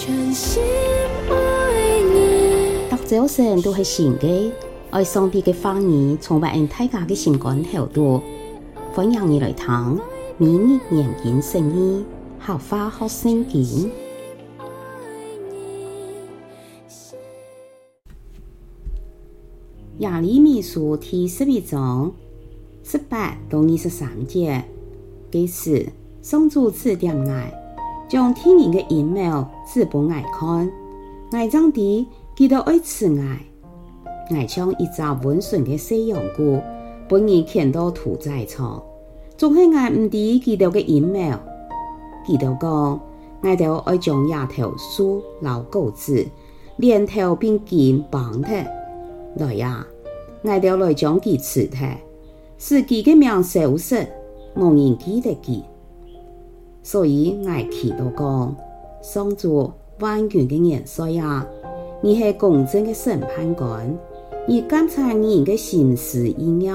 全心爱你。大早晨都系新嘅，爱上帝嘅话语，充满大家嘅心肝头度。欢迎你来听，明日研经圣经，好花好圣经。耶利米书第十一章十八到二十三节，这时上主指点我，将天然的阴谋指给我看，我将地记得爱慈爱，我将一只温顺的小羊羔，把你牵到屠宰场，总是我唔知记得的阴谋，记得讲，我就爱将野头梳、老狗子，连头并肩绑的。来呀，爱就来将其刺透，使其个命消失，无人记得记。所以我祈祷讲，上主万军的元帅呀，你是公正的审判官，你监察人的心思意念，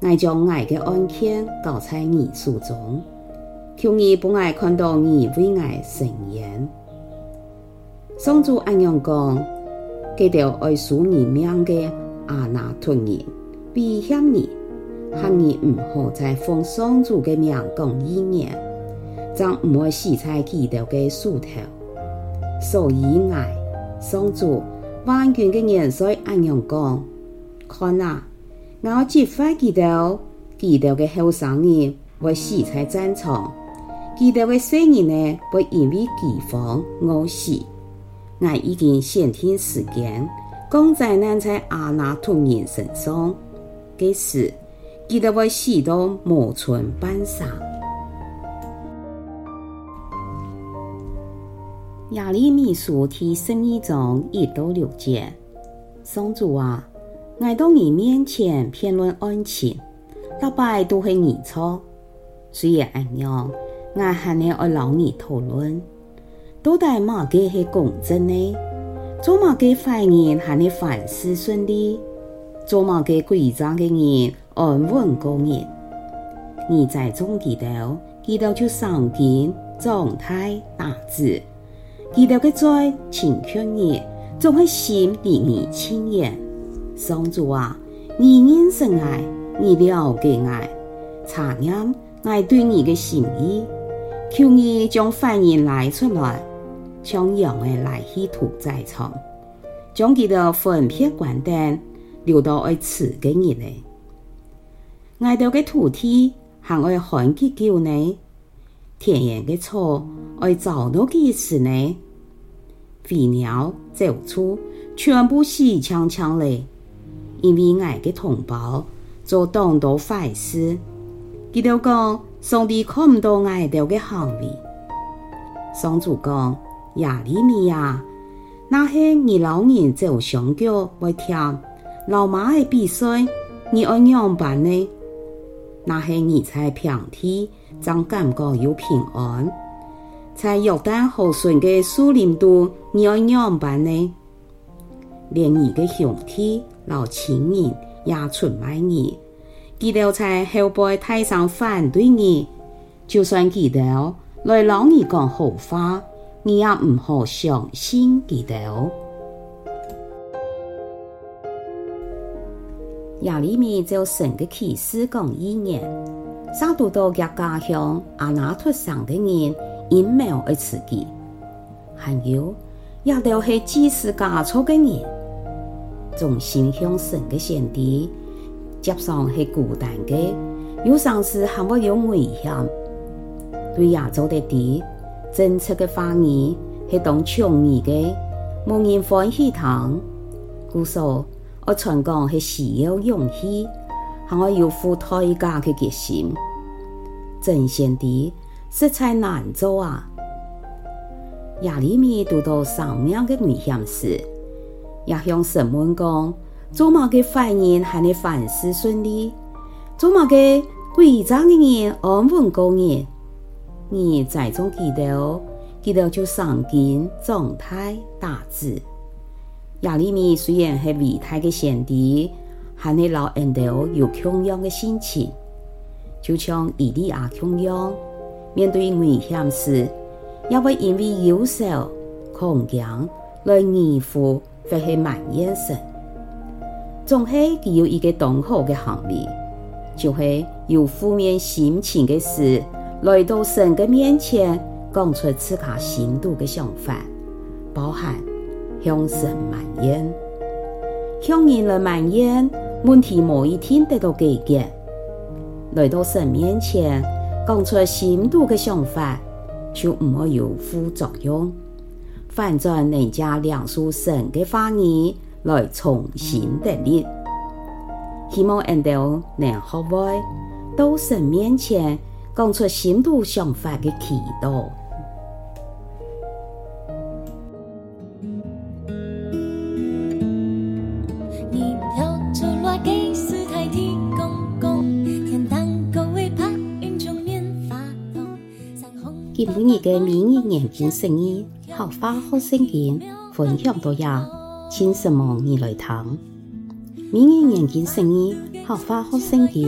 我将我的案件交在你手中，求你不爱看到你为我伸冤。上主安样讲。给条爱赎你命的亚拿突人，威胁你，喊你唔好再奉上主的名讲预言，将唔会死在基督的手头。所以爱上主万军的元帅安样讲，看啊，我击发基督，基督的后生人会死在战场，基督的圣人呢会因为饥荒饿死。我已经先听时间，降灾难在阿拿突人身上，这时记得为许多无存半杀。耶利米书第十二章一到六节，宋主啊，我到你面前辩论案情，大摆都是你错，虽然安样，我还要爱老你讨论。到底马个是公正呢？做马个坏人还是凡事顺利？做马个诡诈的人安稳过日？你在中记头，记得就上京状态大志，记得个在请劝你，总会心离你亲远。上主啊，你认识爱，你了解爱，察验爱对你的心意，求你将坏人来出来。将羊儿来去屠宰场，将佢的粪撇干净，留到爱吃嘅人呢？爱到嘅土地还爱旱几久呢？田园嘅草爱遭到几时呢？飞鸟走兽全部死枪枪嘞！因为爱嘅同胞做当多坏事，佢哋讲上帝看唔到爱到嘅行为，上主讲。亚利米亚，那些你老人走上脚会听老妈的鼻水，你爱样办呢？那些你在平地，将感觉有平安，在约旦河顺的树林度，你爱样办呢？连你的兄弟老亲人也出卖你，记得在后背台上反对你，就算记得来老你讲好话。你也唔好相信佢哋哦。耶利米就神嘅启示讲预言，杀到到家家乡亚拿突上嘅人阴谋而刺激，还有也都系祭司家族嘅人，从心向神嘅先知，接上系孤单嘅，有上司还会有危险，对亚洲的地。政策的话语是当倡议的，没人欢喜听。故说我传讲是需要勇气，还要有付代价的决心。真先知实在难做啊！耶利米遇到生命的危险时，也向神问讲：做么个坏人还能凡事顺利？做么个诡诈的人安稳过日？你再中记得，记得就上京状态大志。亚利米虽然是伟大的先帝，还系老人都有同样的心情，就像伊利亚同样，面对危险时，也会因为忧愁空间来拟乎或是满眼神，总是佢有一个当好的行为，就是有负面心情的事来到神的面前，讲出自家心度的想法，包含向神满眼，向人来满眼，问题某一天得到解决，来到神面前讲出心度的想法。就唔会有副作用，反转人家两书神嘅话语来重新得力。希望人都能学会到神面前讲出心度想法嘅祈祷。今日嘅明日眼镜生意合法好生意分享到呀，请什么你来听？明日眼镜生意合法好生意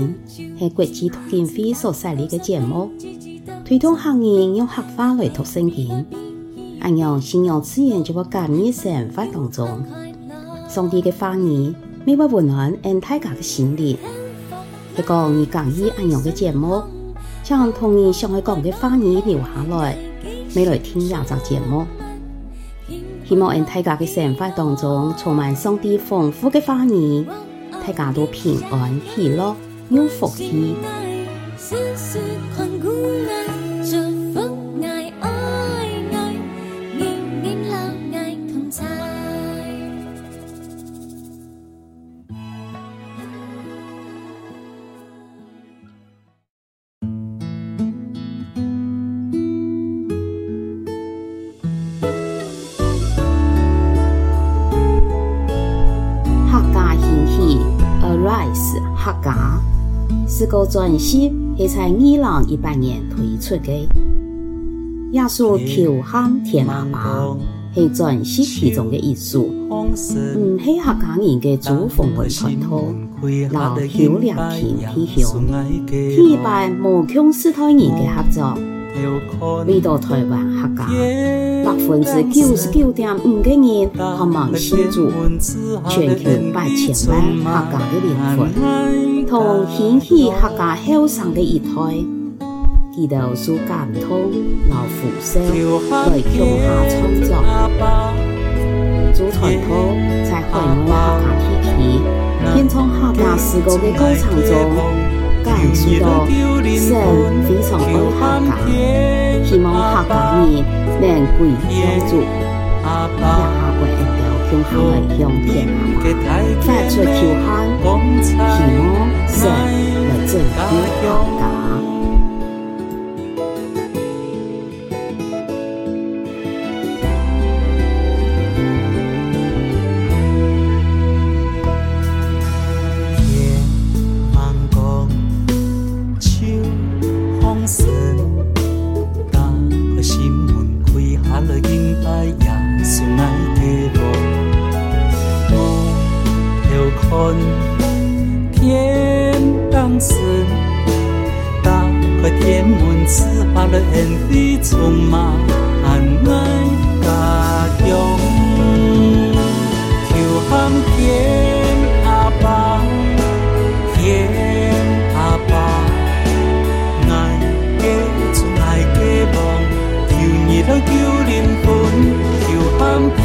系国际读经会所设立嘅节目，推动行业用合法来读圣经。按样信仰自然就会加入生活当中，上帝嘅话语每晚温暖俺大家嘅心灵。一个你讲意按样嘅节目。将同你想要讲的话语留下来，未来听下集节目。希望在大家嘅生活当中充满上帝丰富嘅话语，大家都平安喜乐，有福气是。客家是个专辑，是在二零一八年推出的。耶稣求喊天阿爸，系专辑其中的一首。嗯，系客家人嘅祖风文传统，老有良田偏乡，天一拜无穷世代人嘅合作。为到台湾客家百分之九十九点五个人渴望信主，全球八千万客家的灵魂，同兴起客家后生的一代，祈祷书感通老福寿来共下创作，祖传统在海外客家地区，献唱客家诗歌的过程中。感受到神非常爱客家，希望客家人能归向主，也下跪一条向下来向天阿妈，发出求喊，希望神来拯救客家。恩惠，充满爱家乡。求喊天阿爸，天阿爸，爱给主爱的梦，求你来救灵魂，求喊天